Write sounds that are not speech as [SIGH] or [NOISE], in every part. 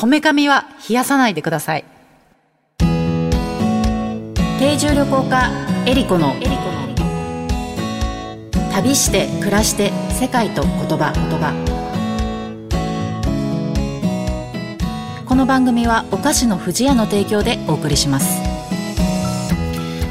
こめかみは冷やさないでください。定住旅行家エリコの旅して暮らして世界と言葉。言葉この番組はお菓子の不二家の提供でお送りします。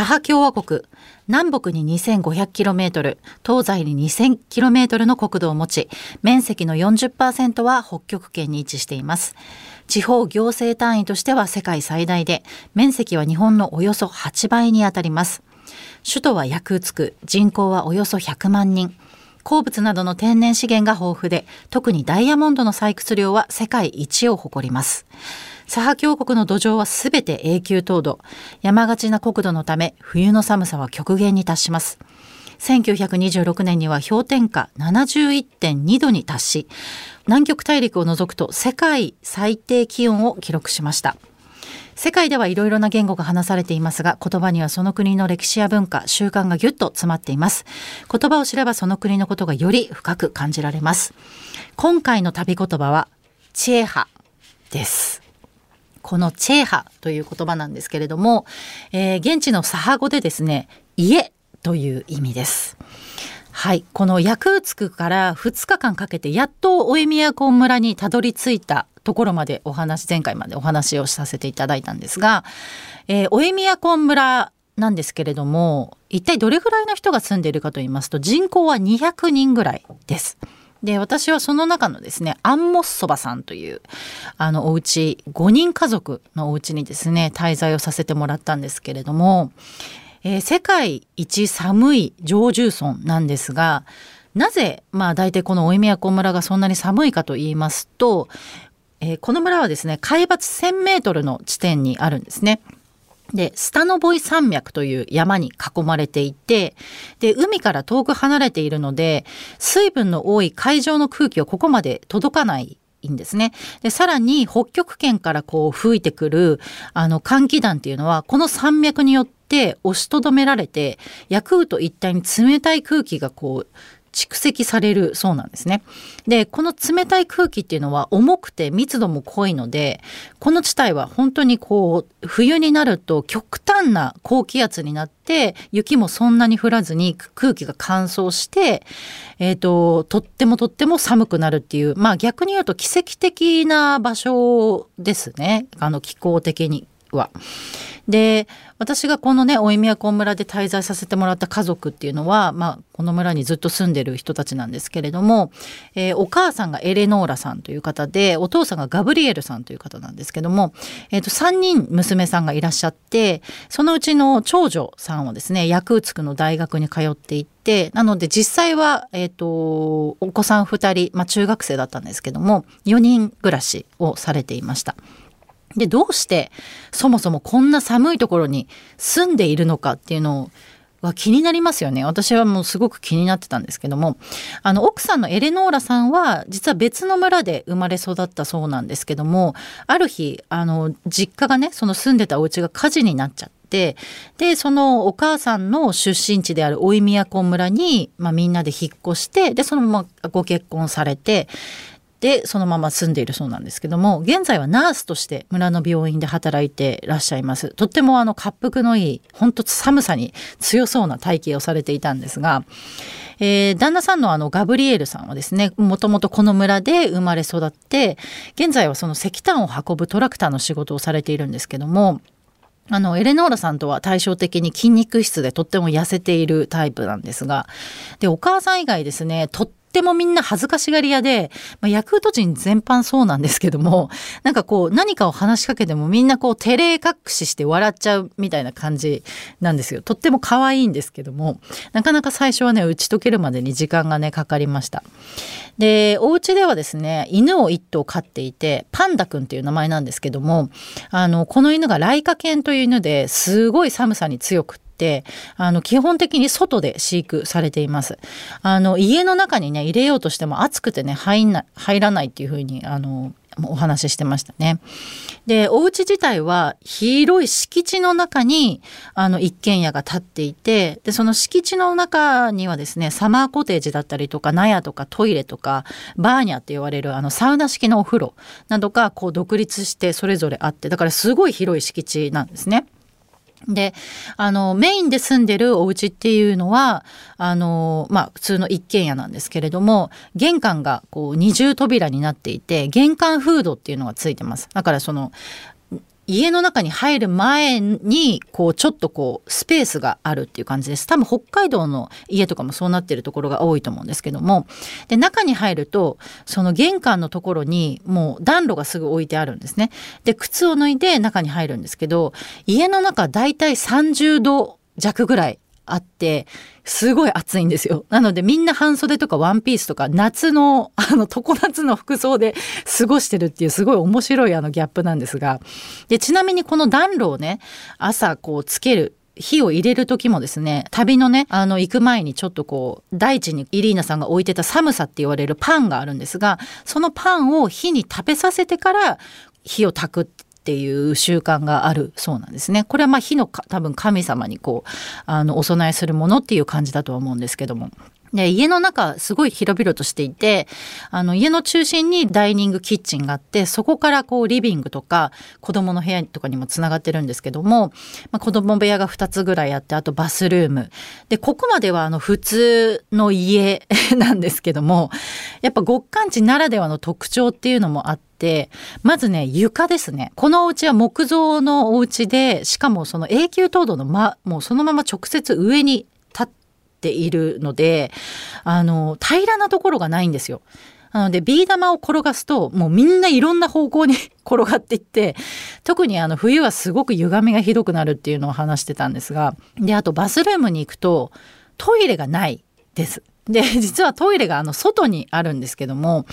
サハ共和国南北に 2500km 東西に 2000km の国土を持ち面積の40%は北極圏に位置しています。地方行政単位としては世界最大で面積は日本のおよそ8倍にあたります。首都はヤクーツク人口はおよそ100万人。鉱物などの天然資源が豊富で特にダイヤモンドの採掘量は世界一を誇ります。サハ峡谷の土壌はすべて永久凍土。山がちな国土のため、冬の寒さは極限に達します。1926年には氷点下71.2度に達し、南極大陸を除くと世界最低気温を記録しました。世界ではいろいろな言語が話されていますが、言葉にはその国の歴史や文化、習慣がぎゅっと詰まっています。言葉を知ればその国のことがより深く感じられます。今回の旅言葉は、チエハです。このチェーハという言葉なんですけれども、えー、現地のサハ語でですね、家という意味です。はい。このヤクーツクから2日間かけてやっとオエミヤコン村にたどり着いたところまでお話、前回までお話をさせていただいたんですが、えー、オエミヤコン村なんですけれども、一体どれぐらいの人が住んでいるかと言いますと、人口は200人ぐらいです。で、私はその中のですね、アンモッソバさんという、あの、お家、5人家族のお家にですね、滞在をさせてもらったんですけれども、えー、世界一寒い常住村なんですが、なぜ、まあ、大体この大宮古村がそんなに寒いかと言いますと、えー、この村はですね、海抜1000メートルの地点にあるんですね。で、スタノボイ山脈という山に囲まれていて、で、海から遠く離れているので、水分の多い海上の空気をここまで届かないんですね。で、さらに北極圏からこう吹いてくるあの寒気団っていうのは、この山脈によって押しとどめられて、ヤクート一帯に冷たい空気がこう蓄積されるそうなんですね。で、この冷たい空気っていうのは重くて密度も濃いので、この地帯は本当にこう、冬になると極端な高気圧になって、雪もそんなに降らずに空気が乾燥して、えっ、ー、と、とってもとっても寒くなるっていう、まあ逆に言うと奇跡的な場所ですね。あの気候的には。で私がこのね大宮古村で滞在させてもらった家族っていうのは、まあ、この村にずっと住んでる人たちなんですけれども、えー、お母さんがエレノーラさんという方でお父さんがガブリエルさんという方なんですけども、えー、と3人娘さんがいらっしゃってそのうちの長女さんはですねヤクーツクの大学に通っていてなので実際は、えーと、お子さん2人、まあ、中学生だったんですけども4人暮らしをされていました。で、どうしてそもそもこんな寒いところに住んでいるのかっていうのは気になりますよね。私はもうすごく気になってたんですけども、あの、奥さんのエレノーラさんは、実は別の村で生まれ育ったそうなんですけども、ある日、あの、実家がね、その住んでたお家が火事になっちゃって、で、そのお母さんの出身地である大宮古村に、まあ、みんなで引っ越して、で、そのままご結婚されて、でそのまま住んでいるそうなんですけども現在はナースとして村の病院で働いてらっしゃいます。とってもあの滑腹のいい本当寒さに強そうな体型をされていたんですがえー、旦那さんのあのガブリエルさんはですねもともとこの村で生まれ育って現在はその石炭を運ぶトラクターの仕事をされているんですけどもあの、エレノーラさんとは対照的に筋肉質でとっても痩せているタイプなんですが、で、お母さん以外ですね、とっってもみんな恥ずかしがり屋で、まあ、ヤクルト人全般そうなんですけども、[LAUGHS] なんかこう何かを話しかけてもみんなこう照れ隠しして笑っちゃうみたいな感じなんですよ。とっても可愛いんですけども、なかなか最初はね、打ち解けるまでに時間がね、かかりました。で、お家ではですね、犬を一頭飼っていて、パンダくんっていう名前なんですけども、あの、この犬がライカ犬という犬ですごい寒さに強くて、てあの基本的に外で飼育されていますあの家の中にね入れようとしても暑くてね入んな入らないっていうふうにあのお話ししてましたね。でお家自体は広い敷地の中にあの一軒家が建っていてでその敷地の中にはですねサマーコテージだったりとか納屋とかトイレとかバーニャって言われるあのサウナ式のお風呂などがこう独立してそれぞれあってだからすごい広い敷地なんですね。で、あの、メインで住んでるお家っていうのは、あの、まあ、普通の一軒家なんですけれども、玄関がこう二重扉になっていて、玄関フードっていうのがついてます。だからその、家の中に入る前にこうちょっとこうスペースがあるっていう感じです。多分北海道の家とかもそうなってるところが多いと思うんですけども。で中に入るとその玄関のところにもう暖炉がすぐ置いてあるんですね。で靴を脱いで中に入るんですけど家の中大体30度弱ぐらいあってすごい暑いんですよ。なのでみんな半袖とかワンピースとか夏のあの常夏の服装で過ごしてるっていうすごい面白いあのギャップなんですがでちなみにこの暖炉をね朝こうつける火を入れる時もですね旅のねあの行く前にちょっとこう大地にイリーナさんが置いてた寒さって言われるパンがあるんですがそのパンを火に食べさせてから火を炊くっていう習慣があるそうなんですね。これはまあ火の多分神様にこうあのお供えするものっていう感じだとは思うんですけども。で家の中すごい広々としていてあの家の中心にダイニングキッチンがあってそこからこうリビングとか子供の部屋とかにもつながってるんですけども、まあ、子供部屋が2つぐらいあってあとバスルーム。でここまではあの普通の家 [LAUGHS] なんですけどもやっぱ極寒地ならではの特徴っていうのもあってまずね床ですね。このお家は木造のお家でしかもその永久凍土の、ま、もうそのまま直接上にっているのであの平らなところがないんですよ。なのでビー玉を転がすともうみんないろんな方向に [LAUGHS] 転がっていって特にあの冬はすごく歪みがひどくなるっていうのを話してたんですがであとバスルームに行くとトイレがないです。で [LAUGHS] 実はトイレがあの外にあるんですけども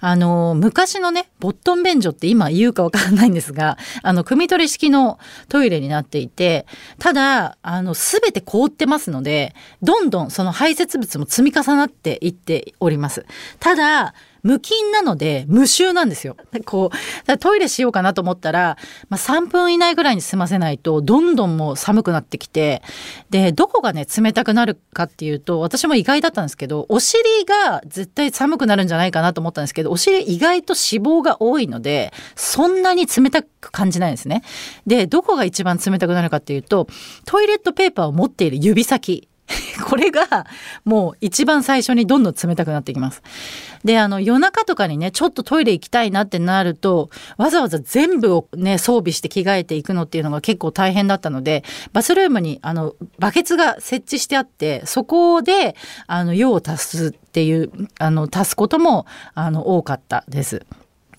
あの昔のねボットン便所って今言うかわからないんですがあの汲み取り式のトイレになっていてただあのすべて凍ってますのでどんどんその排泄物も積み重なっていっております。ただ無菌なので無臭なんですよ。[LAUGHS] こうトイレしようかなと思ったら、まあ、3分以内ぐらいに済ませないとどんどんもう寒くなってきてでどこがね冷たくなるかっていうと私も意外だったんですけどお尻が絶対寒くなるんじゃないかなと思ったんですけどお尻意外と脂肪が多いのでそんなに冷たく感じないんですね。でどこが一番冷たくなるかっていうとトイレットペーパーを持っている指先 [LAUGHS] これがもう一番最初にどんどん冷たくなってきます。であの夜中とかにねちょっとトイレ行きたいなってなるとわざわざ全部をね装備して着替えていくのっていうのが結構大変だったのでバスルームにあのバケツが設置してあってそこであの用を足すっていうあの足すこともあの多かったです。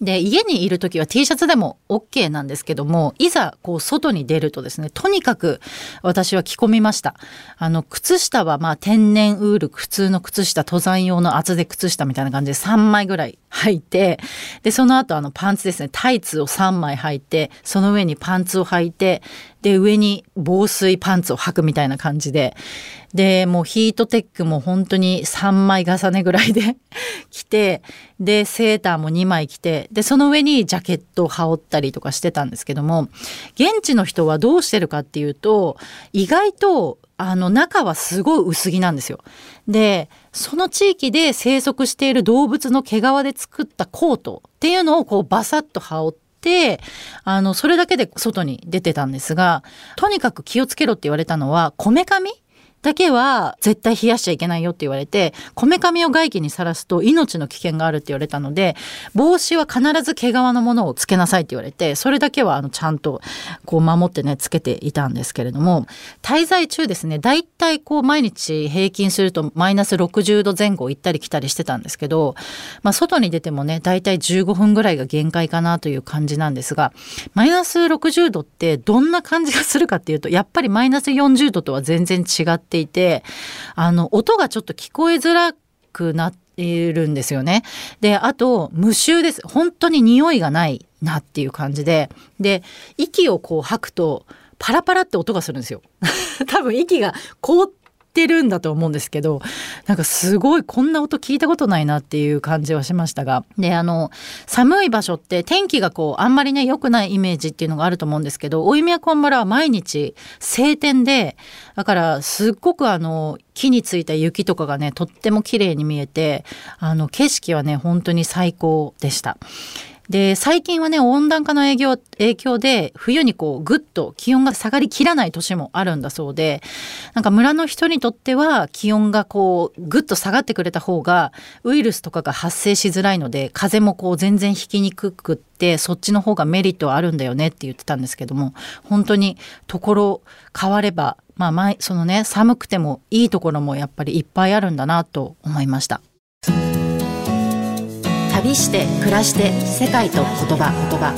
で家にいる時は T シャツでも OK なんですけどもいざこう外に出るとですねとにかく私は着込みました。あの靴下はまあ天然ウール普通の靴下登山用の厚手靴下みたいな感じで3枚ぐらい履いてでその後あのパンツですねタイツを3枚履いてその上にパンツを履いてで上に防水パンツを履くみたいな感じででもうヒートテックも本当に3枚重ねぐらいで [LAUGHS] 着てでセーターも2枚着てでその上にジャケットを羽織ったりとかしてたんですけども現地の人はどうしてるかっていうと意外とあの中はすごい薄着なんですよ。でその地域で生息している動物の毛皮で作ったコートっていうのをこうバサッと羽織って、あの、それだけで外に出てたんですが、とにかく気をつけろって言われたのは、こめかみだけは絶対冷やしちゃいけないよって言われて、こめかみを外気にさらすと命の危険があるって言われたので、帽子は必ず毛皮のものをつけなさいって言われて、それだけはあのちゃんとこう守ってね、つけていたんですけれども、滞在中ですね、だいたいこう毎日平均するとマイナス60度前後行ったり来たりしてたんですけど、まあ外に出てもね、だいたい15分ぐらいが限界かなという感じなんですが、マイナス60度ってどんな感じがするかっていうと、やっぱりマイナス40度とは全然違ってていて、あの、音がちょっと聞こえづらくなっているんですよね。で、あと、無臭です。本当に匂いがないなっていう感じで。で、息をこう吐くと、パラパラって音がするんですよ。[LAUGHS] 多分息が凍ってるんだと思うんですけどなんかすごいこんな音聞いたことないなっていう感じはしましたがであの寒い場所って天気がこうあんまりね良くないイメージっていうのがあると思うんですけど大宮こんばらは毎日晴天でだからすっごくあの木についた雪とかがねとっても綺麗に見えてあの景色はね本当に最高でした。で最近はね温暖化の影響影響で冬にこうぐっと気温が下がりきらない年もあるんだそうでなんか村の人にとっては気温がこうぐっと下がってくれた方がウイルスとかが発生しづらいので風もこう全然引きにくくってそっちの方がメリットはあるんだよねって言ってたんですけども本当にところ変わればまあ前そのね寒くてもいいところもやっぱりいっぱいあるんだなと思いました。旅して暮らして世界と言葉言葉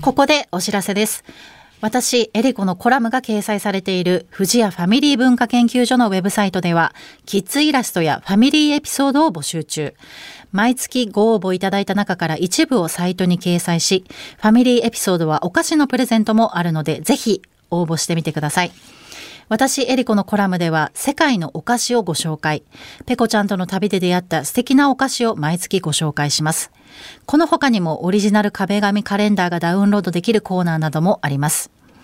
ここでお知らせです。私、エリコのコラムが掲載されている富士屋ファミリー文化研究所のウェブサイトでは、キッズイラストやファミリーエピソードを募集中。毎月ご応募いただいた中から一部をサイトに掲載し、ファミリーエピソードはお菓子のプレゼントもあるので、ぜひ応募してみてください。私、エリコのコラムでは世界のお菓子をご紹介。ペコちゃんとの旅で出会った素敵なお菓子を毎月ご紹介します。この他にもオリジナル壁紙カレンダーがダウンロードできるコーナーなどもあります。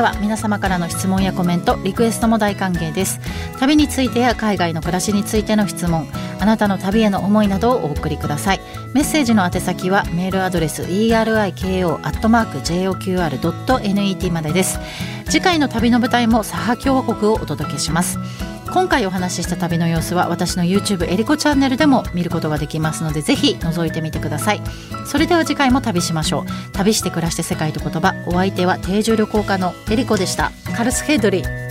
では皆様からの質問やコメントリクエストも大歓迎です。旅についてや海外の暮らしについての質問あなたの旅への思いなどをお送りください。メッセージの宛先はメールアドレス eriko.joqr.net までです。次回の旅の舞台もサハ共和国をお届けします。今回お話しした旅の様子は私の YouTube エリコチャンネルでも見ることができますのでぜひ覗いてみてください。それでは次回も旅しましょう。旅して暮らして世界と言葉。お相手は定住旅行家のエリコでした。カルスヘドリー。